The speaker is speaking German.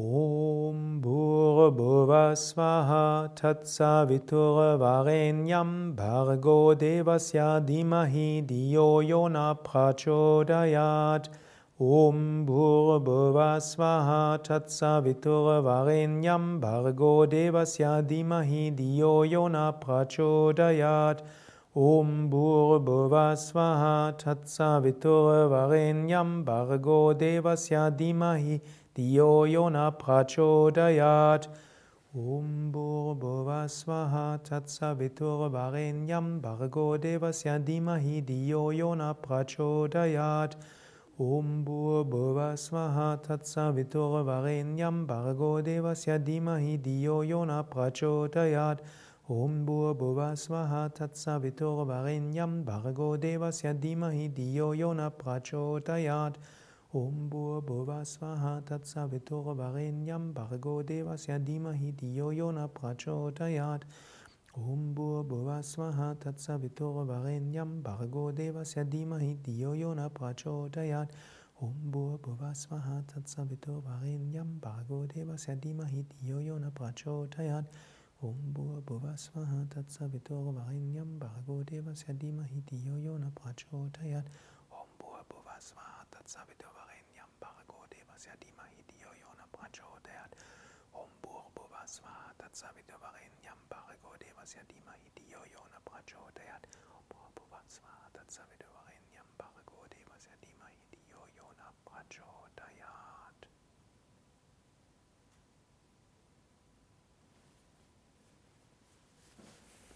Om Bhurabhuvasvaha Tatsaviturvarenyam Bhargo Devasya Dhimahi Diyo Yona Prachodayat. Om Bhurabhuvasvaha Tatsaviturvarenyam Bhargo Devasya Dhimahi Diyo Yona Prachodayat Om Bhurabhuvasvaha Tatsaviturvarenyam Bhargo Devasya Dhimahi Diyo Yona Prachodayat. Om Bhurabhuvasvaha Tatsaviturvarenyam Bhargo Devasya Dhimahi Diyo Yona Prachodayat. Om Bhurabhuvasvaha Tatsaviturvarenyam Bhargo Devasya Dhimahi Diyo Yona Prachodayat Om Bhurabhuvasvaha Tatsaviturvarenyam Bhargo Devasya Dhimahi Diyo Yona Prachodayat. Om Bhurabhuvasvaha Tatsaviturvarenyam Bhargo Devasya Dhimahi Diyo Yona Prachodayat. Om Bhurabhuvasvaha Tatsaviturvarenyam Bhargo Devasya Dhimahi Diyo Yona Prachodayat. Om Bhurabhuvasvaha Tatsaviturvarenyam Bhargo Devasya Dhimahi Diyo Yona Prachodayat Om Bhurabhuvasvaha Tatsaviturvarenyam Bhargo Devasya Dhimahi Diyo Yona Prachodayat Om Bhurabhuvasvaha Tatsaviturvarenyam Bhargo Devasya Dhimahi Diyo Yona Prachodayat Om Bhurabhuvasvaha Tatsaviturvarenyam Bhargo Devasya Dhimahi Diyo Yona Prachodayat